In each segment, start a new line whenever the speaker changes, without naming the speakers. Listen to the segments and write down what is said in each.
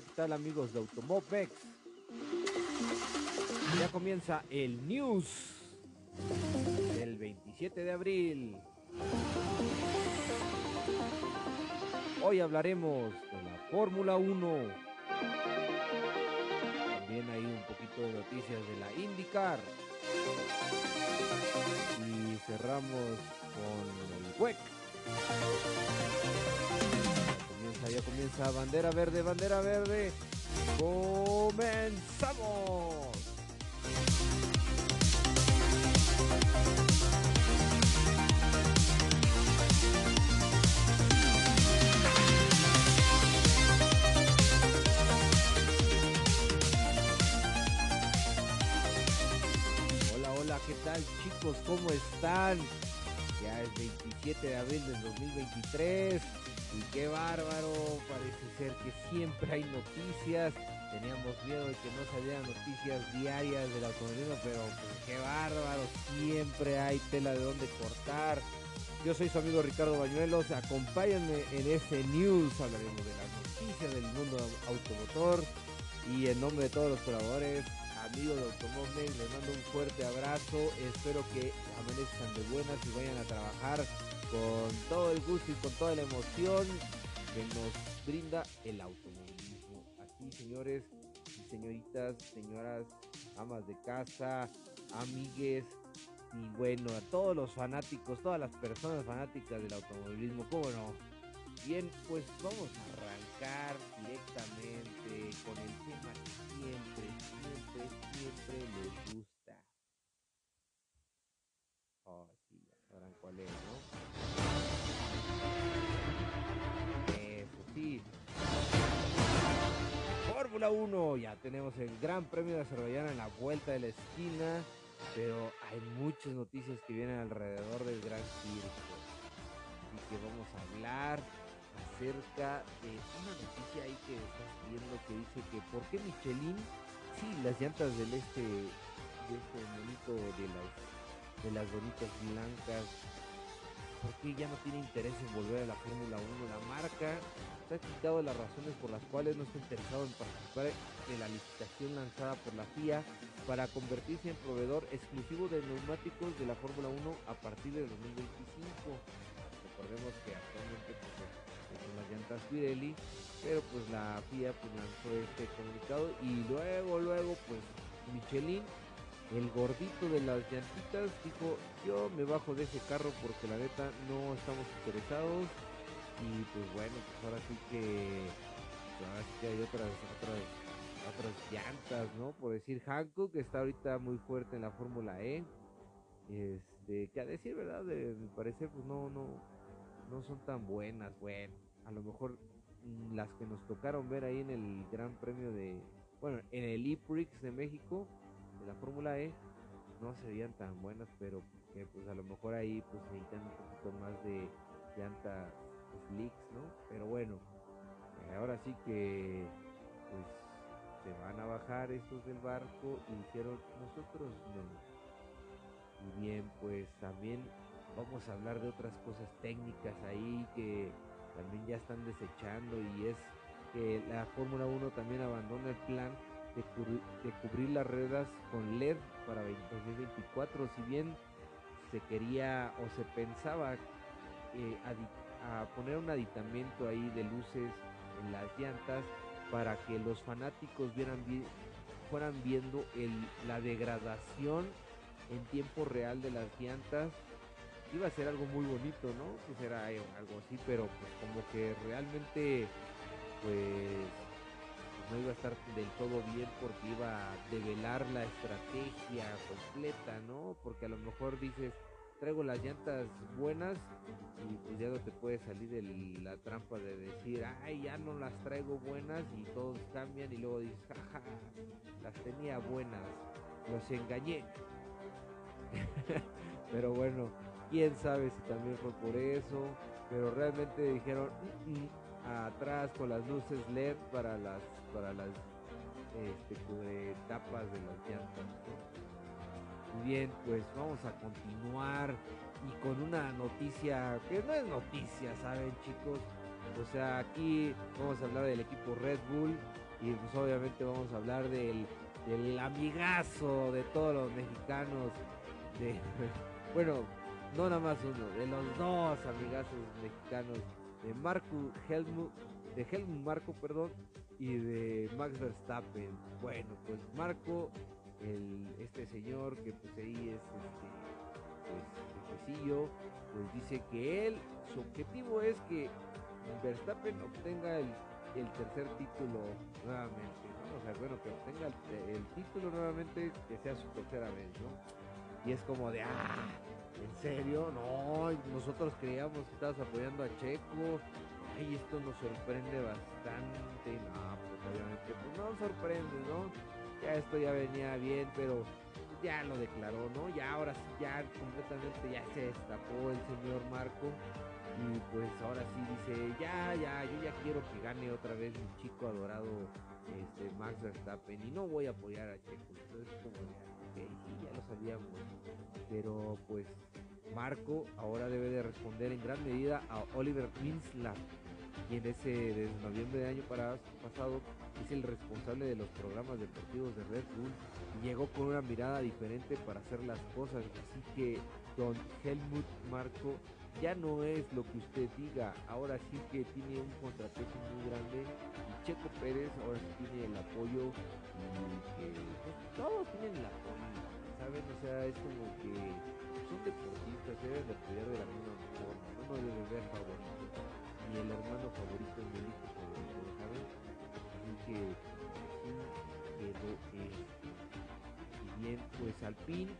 tal amigos de Automopex? Ya comienza el news del 27 de abril. Hoy hablaremos de la Fórmula 1. También hay un poquito de noticias de la IndyCar. Y cerramos con el WEC. Ya comienza. Bandera verde, bandera verde. ¡Comenzamos! Hola, hola, ¿qué tal chicos? ¿Cómo están? Ya es 27 de abril del 2023 y qué bárbaro, parece ser que siempre hay noticias. Teníamos miedo de que no salieran noticias diarias del automovilismo, pero pues, qué bárbaro, siempre hay tela de donde cortar. Yo soy su amigo Ricardo Bañuelos, acompáñenme en este news, hablaremos de las noticias del mundo automotor y en nombre de todos los colaboradores, amigos de Automóvil, les mando un fuerte abrazo, espero que amanezcan de buenas y vayan a trabajar con todo el gusto y con toda la emoción que nos brinda el automovilismo. Así, señores y señoritas, señoras, amas de casa, amigues, y bueno, a todos los fanáticos, todas las personas fanáticas del automovilismo, ¿cómo no? Bien, pues vamos a arrancar directamente con el tema que siempre, siempre, siempre les gusta. Oh, sí, cuál es, Fórmula 1, ya tenemos el Gran Premio de Azerbaiyán en la vuelta de la esquina, pero hay muchas noticias que vienen alrededor del Gran Circo. Así que vamos a hablar acerca de una noticia ahí que estás viendo que dice que por qué Michelin, sí, las llantas del este, de este monito de las, de las bonitas blancas, ¿por qué ya no tiene interés en volver a la Fórmula 1? La marca se ha explicado las razones por las cuales no está interesado en participar de la licitación lanzada por la FIA para convertirse en proveedor exclusivo de neumáticos de la Fórmula 1 a partir del 2025. Recordemos que actualmente pues, son las llantas Pirelli, pero pues la FIA pues, lanzó este comunicado y luego, luego pues Michelin, el gordito de las llantitas, dijo yo me bajo de ese carro porque la neta no estamos interesados y pues bueno, pues ahora sí que, pues, ahora sí que hay otras, otras, otras llantas, ¿no? Por decir Hankook que está ahorita muy fuerte en la Fórmula E. Este, que a decir verdad, de mi parecer, pues no, no, no son tan buenas, bueno, a lo mejor mm, las que nos tocaron ver ahí en el Gran Premio de, bueno, en el E-Prix de México, de la Fórmula E, no se veían tan buenas, pero que pues a lo mejor ahí pues necesitan un poquito más de llantas slicks, ¿no? Pero bueno, eh, ahora sí que pues se van a bajar estos del barco y dijeron nosotros no. Y bien, pues también vamos a hablar de otras cosas técnicas ahí que también ya están desechando y es que la Fórmula 1 también abandona el plan de, cubrir, de cubrir las ruedas con LED para 2024, si bien se quería o se pensaba eh, a poner un aditamento ahí de luces en las llantas para que los fanáticos vieran bien, fueran viendo el, la degradación en tiempo real de las llantas. Iba a ser algo muy bonito no pues era algo así pero pues como que realmente pues no iba a estar del todo bien porque iba a develar la estrategia completa no porque a lo mejor dices traigo las llantas buenas y pues ya no te puede salir de la trampa de decir, ay, ya no las traigo buenas y todos cambian y luego dices, jaja, las tenía buenas, los engañé. pero bueno, quién sabe si también fue por eso, pero realmente dijeron, mm, mm, atrás con las luces LED para las, para las este, tapas de las llantas. Bien, pues vamos a continuar y con una noticia que no es noticia, ¿saben chicos? O sea, aquí vamos a hablar del equipo Red Bull Y pues obviamente vamos a hablar del, del amigazo de todos los mexicanos. De, bueno, no nada más uno, de los dos amigazos mexicanos, de Marco Helmut, de Helmut Marco, perdón, y de Max Verstappen. Bueno, pues Marco, el, este señor que pues ahí es este, pues, pues dice que él, su objetivo es que Verstappen obtenga el, tercer título nuevamente, ¿no? O sea, bueno, que obtenga el, título nuevamente, que sea su tercera vez, ¿no? Y es como de, ah, ¿en serio? No, nosotros creíamos que estabas apoyando a Checo, ay, esto nos sorprende bastante. No, pues obviamente, pues no sorprende, ¿no? Ya esto ya venía bien, pero ya lo declaró, ¿no? Ya ahora sí, ya completamente ya se destapó el señor Marco. Y pues ahora sí dice, ya, ya, yo ya quiero que gane otra vez mi chico adorado este, Max Verstappen y no voy a apoyar a Checo. Entonces como de, ok, sí, ya lo sabíamos. Pero pues Marco ahora debe de responder en gran medida a Oliver Winslar, quien ese desde noviembre del año pasado es el responsable de los programas deportivos de Red Bull. Y llegó con una mirada diferente para hacer las cosas. Así que don Helmut Marco ya no es lo que usted diga, ahora sí que tiene un contrapeso muy grande. Y Checo Pérez ahora sí tiene el apoyo y que pues, todos tienen el apoyo, ¿saben? O sea, es como que son deportistas, deben de apoyar de la misma forma, uno debe ver favorito y el hermano favorito es mi hijo favorito, ¿saben? Así que así quedó esto. Y bien, pues Alpine,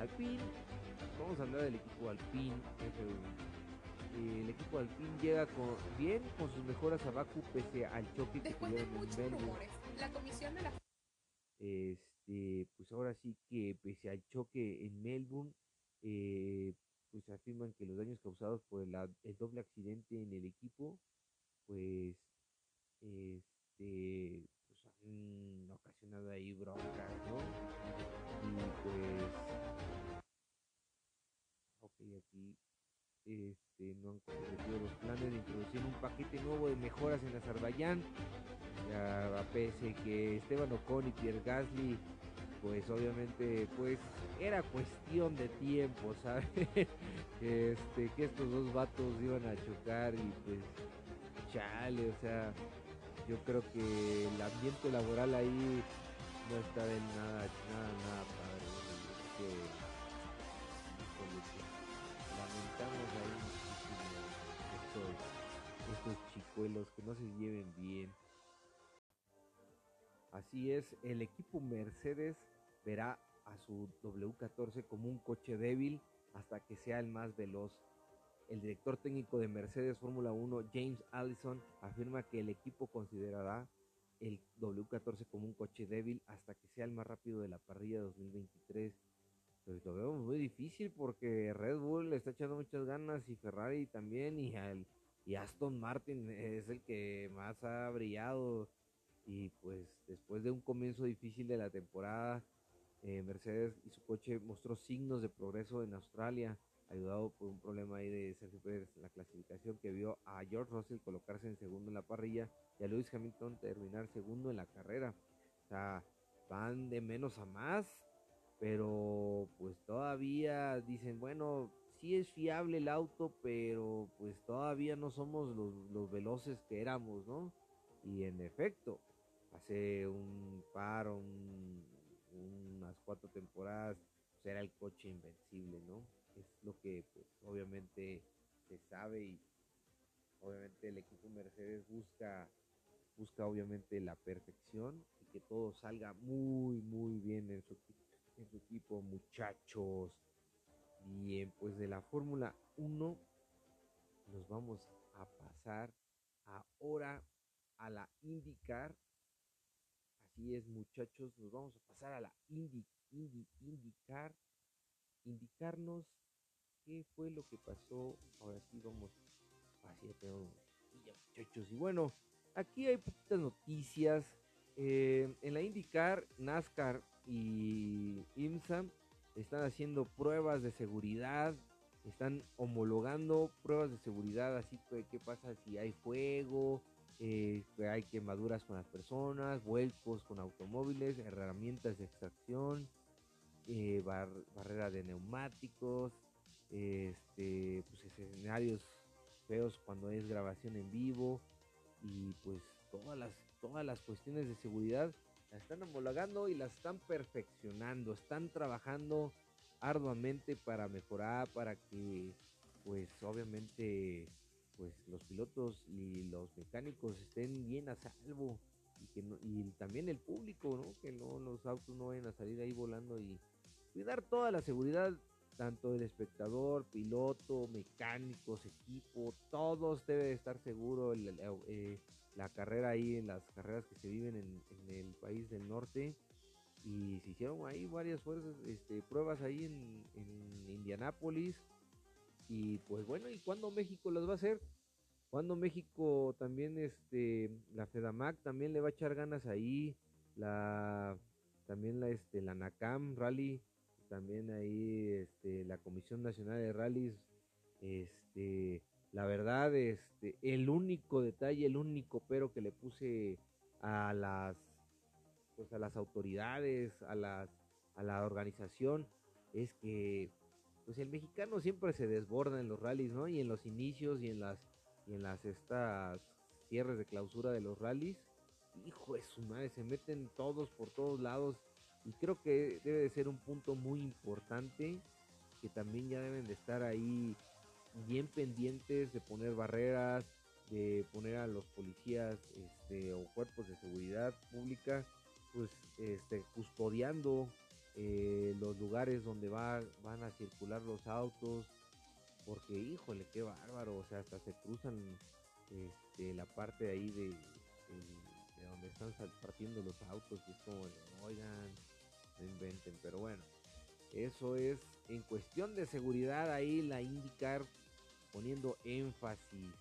Alpine, vamos a hablar del equipo Alpine F1. el equipo Alpine llega con, bien con sus mejoras a Baku pese al choque que tuvieron en Melbourne.
La comisión de la
este, pues ahora sí que pese al choque en Melbourne, eh, pues afirman que los daños causados por el, doble accidente en el equipo, pues, este, pues han ocasionado ahí broncas, ¿no? Y pues, ok, aquí, este, no han comprometido los planes de introducir un paquete nuevo de mejoras en Azerbaiyán, ya a pese que Esteban Ocon y Pierre Gasly pues obviamente pues era cuestión de tiempo, ¿sabes? este, que estos dos vatos iban a chocar y pues chale, o sea, yo creo que el ambiente laboral ahí no está de nada, nada, nada padre. Que, lamentamos ahí muchísimo estos, estos chicuelos que no se lleven bien. Así es, el equipo Mercedes verá a su W14 como un coche débil hasta que sea el más veloz. El director técnico de Mercedes Fórmula 1, James Allison, afirma que el equipo considerará el W14 como un coche débil hasta que sea el más rápido de la parrilla 2023. Pues lo veo muy difícil porque Red Bull le está echando muchas ganas y Ferrari también y Aston Martin es el que más ha brillado y pues después de un comienzo difícil de la temporada eh, Mercedes y su coche mostró signos de progreso en Australia, ayudado por un problema ahí de Sergio Pérez la clasificación que vio a George Russell colocarse en segundo en la parrilla y a Lewis Hamilton terminar segundo en la carrera. O sea, van de menos a más, pero pues todavía dicen, bueno, sí es fiable el auto, pero pues todavía no somos los, los veloces que éramos, ¿no? Y en efecto, hace un par, un, unas cuatro temporadas, pues era el coche invencible, ¿no? Es lo que pues obviamente se sabe y obviamente el equipo Mercedes busca busca obviamente la perfección y que todo salga muy muy bien en su, en su equipo muchachos bien pues de la Fórmula 1 nos vamos a pasar ahora a la IndyCar Así es, muchachos, nos vamos a pasar a la indi, indi, indicar, indicarnos qué fue lo que pasó. Ahora sí vamos así tengo muchachos. Y bueno, aquí hay poquitas noticias. Eh, en la IndyCar, NASCAR y IMSA están haciendo pruebas de seguridad, están homologando pruebas de seguridad, así que qué pasa si hay fuego, eh, hay quemaduras con las personas, vuelcos con automóviles, herramientas de extracción, eh, barrera de neumáticos, este, pues escenarios feos cuando es grabación en vivo y pues todas las, todas las cuestiones de seguridad las están homologando y las están perfeccionando, están trabajando arduamente para mejorar, para que pues obviamente pues los pilotos y los mecánicos estén bien a salvo y que y también el público, ¿no? Que no los autos no vayan a salir ahí volando y cuidar toda la seguridad tanto el espectador, piloto, mecánicos, equipo, todos deben estar seguros. Eh, la carrera ahí en las carreras que se viven en, el país del norte. Y se hicieron ahí varias fuerzas, este, pruebas ahí en, en Indianápolis. Y pues bueno, ¿y cuándo México las va a hacer? Cuando México también, este, la FEDAMAC también le va a echar ganas ahí, la, también la, este, la NACAM Rally, también ahí, este, la Comisión Nacional de Rallys, este, la verdad, este, el único detalle, el único pero que le puse a las, pues a las autoridades, a las, a la organización, es que, pues el mexicano siempre se desborda en los rallies, ¿no? Y en los inicios y en las y en las estas cierres de clausura de los rallies, hijo de su madre, se meten todos por todos lados y creo que debe de ser un punto muy importante que también ya deben de estar ahí bien pendientes de poner barreras, de poner a los policías este, o cuerpos de seguridad pública pues este, custodiando eh, los lugares donde va, van a circular los autos, porque híjole, qué bárbaro, o sea, hasta se cruzan este, la parte ahí de, de, donde están partiendo los autos y es como, oigan, no inventen, pero bueno, eso es en cuestión de seguridad ahí la indicar poniendo énfasis.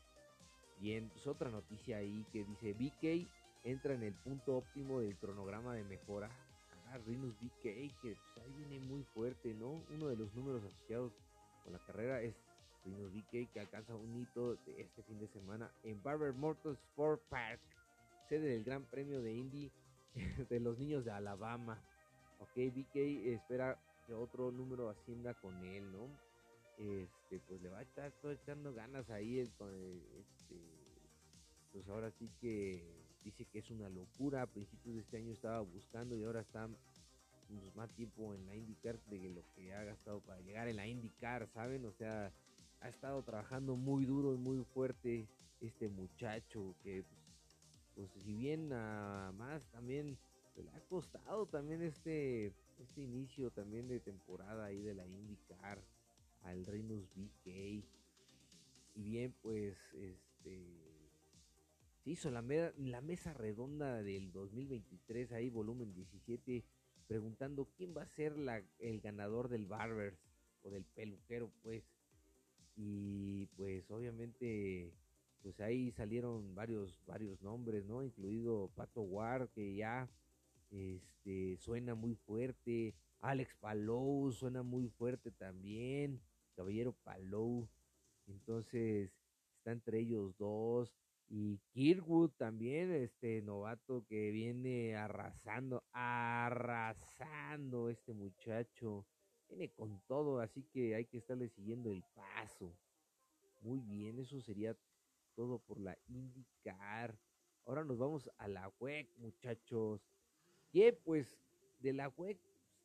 Bien, pues otra noticia ahí que dice BK entra en el punto óptimo del cronograma de mejora. Ah, Rinus BK, que pues, ahí viene muy fuerte, ¿no? Uno de los números asociados con la carrera es Rinus BK que alcanza un hito de este fin de semana en Barber Motorsport Park, sede del Gran Premio de Indy de los niños de Alabama. Ok, BK espera que otro número ascienda con él, ¿no? Este, pues le va a estar todo echando ganas ahí, este, pues ahora sí que dice que es una locura. A principios de este año estaba buscando y ahora está pues, más tiempo en la IndyCar de lo que ha gastado para llegar en la IndyCar, ¿saben? O sea, ha estado trabajando muy duro y muy fuerte este muchacho que pues, pues si bien nada más también le ha costado también este este inicio también de temporada ahí de la IndyCar al Rinus BK y bien pues este se hizo la, mesa redonda del 2023 ahí volumen 17 preguntando quién va a ser el ganador del Barbers o del peluquero pues. Y pues obviamente pues ahí salieron varios varios nombres no incluido Pato War que ya este suena muy fuerte. Alex Palou suena muy fuerte también. Caballero Palou. Entonces está entre ellos dos y Kirkwood también este novato que viene arrasando arrasando este muchacho viene con todo, así que hay que estarle siguiendo el paso. Muy bien, eso sería todo por la IndyCar. Ahora nos vamos a la WEC, muchachos. Que pues de la WEC,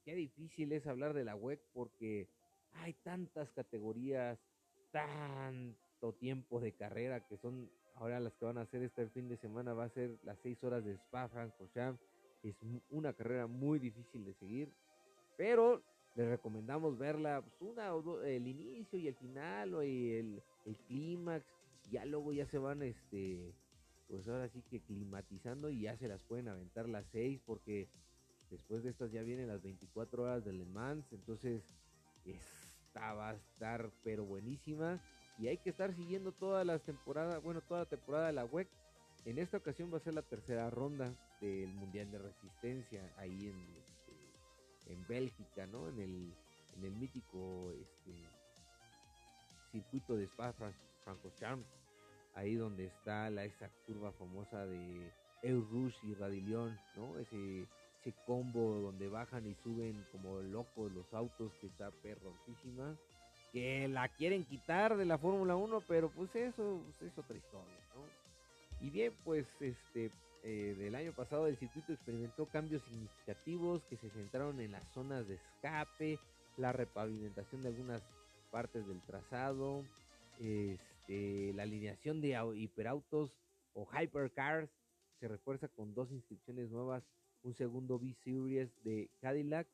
qué difícil es hablar de la WEC porque hay tantas categorías, tanto tiempo de carrera que son ahora las que van a hacer este fin de semana. Va a ser las seis horas de Spa Francorchamps. Es una carrera muy difícil de seguir, pero les recomendamos verla pues, una o el inicio y el final o el, el clímax ya luego ya se van este pues ahora sí que climatizando y ya se las pueden aventar las 6 porque después de estas ya vienen las 24 horas del Le Mans entonces esta va a estar pero buenísima y hay que estar siguiendo todas las temporadas bueno toda la temporada de la WEC en esta ocasión va a ser la tercera ronda del Mundial de Resistencia ahí en en Bélgica, ¿no? En el, en el mítico este, circuito de Spa Francorchamps. ahí donde está la esa curva famosa de Rush y Radillon, ¿no? Ese, ese combo donde bajan y suben como locos los autos que está perroncísima que la quieren quitar de la Fórmula 1, pero pues eso pues, es otra historia, ¿no? Y bien, pues este eh, del año pasado el circuito experimentó cambios significativos que se centraron en las zonas de escape, la repavimentación de algunas partes del trazado, este, la alineación de hiperautos o hypercars se refuerza con dos inscripciones nuevas, un segundo V-Series de Cadillac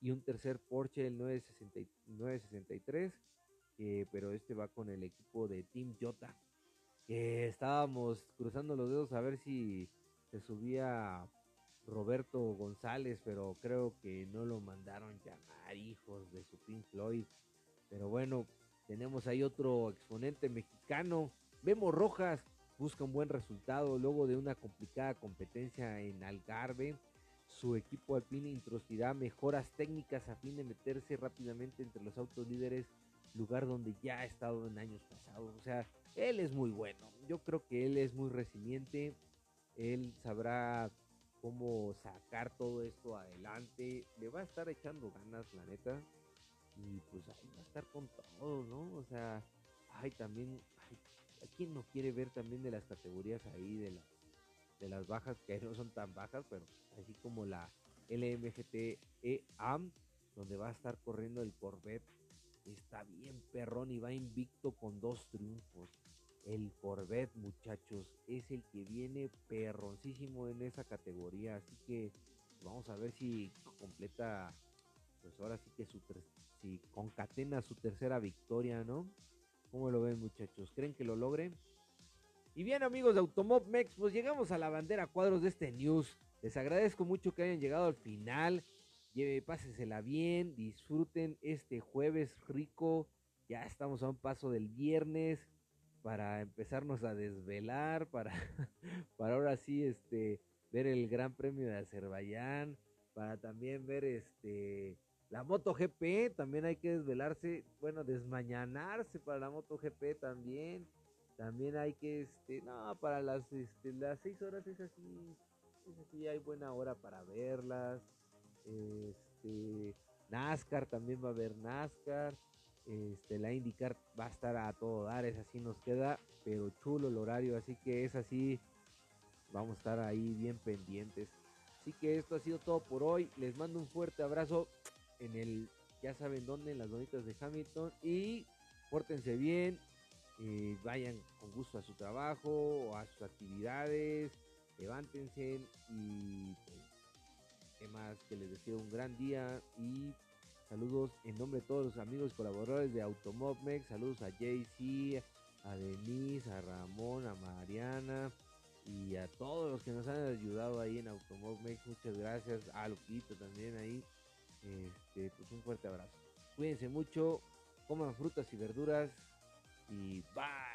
y un tercer Porsche el 963, pero este va con el equipo de Team Jota. Que estábamos cruzando los dedos a ver si se subía Roberto González, pero creo que no lo mandaron llamar hijos de su Pink Floyd. Pero bueno, tenemos ahí otro exponente mexicano. Vemos Rojas busca un buen resultado luego de una complicada competencia en Algarve su equipo alpine introducirá mejoras técnicas a fin de meterse rápidamente entre los autos líderes, lugar donde ya ha estado en años pasados. O sea, él es muy bueno. Yo creo que él es muy resiliente. Él sabrá cómo sacar todo esto adelante. Le va a estar echando ganas, la neta. Y pues ahí va a estar con todo, ¿no? O sea, ay, también, ¿a quién no quiere ver también de las categorías ahí de las de las bajas que no son tan bajas, pero así como la LMGT AM, donde va a estar corriendo el Corvette. Está bien perrón y va invicto con dos triunfos. El Corvette, muchachos, es el que viene perroncísimo en esa categoría. Así que vamos a ver si completa, pues ahora sí que su si concatena su tercera victoria, ¿no? ¿Cómo lo ven, muchachos? ¿Creen que lo logren? Y bien amigos de Automob Mex, pues llegamos a la bandera cuadros de este news. Les agradezco mucho que hayan llegado al final. Pásensela bien, disfruten este jueves rico. Ya estamos a un paso del viernes para empezarnos a desvelar, para, para ahora sí este, ver el Gran Premio de Azerbaiyán, para también ver este la MotoGP, también hay que desvelarse, bueno, desmañanarse para la MotoGP también. También hay que, este, no, para las, este, las seis horas es así, es así, hay buena hora para verlas. Este, NASCAR también va a haber NASCAR. Este, la IndyCar va a estar a todo dar, es así nos queda, pero chulo el horario, así que es así, vamos a estar ahí bien pendientes. Así que esto ha sido todo por hoy, les mando un fuerte abrazo en el, ya saben dónde, en las bonitas de Hamilton y pórtense bien, eh, vayan con gusto a su trabajo o a sus actividades, levántense y pues, más que les deseo un gran día y saludos en nombre de todos los amigos colaboradores de Automobmex, saludos a JC, a Denise, a Ramón, a Mariana y a todos los que nos han ayudado ahí en Automobmex, muchas gracias, a Lupito también ahí, este, pues un fuerte abrazo. Cuídense mucho, coman frutas y verduras, y bye.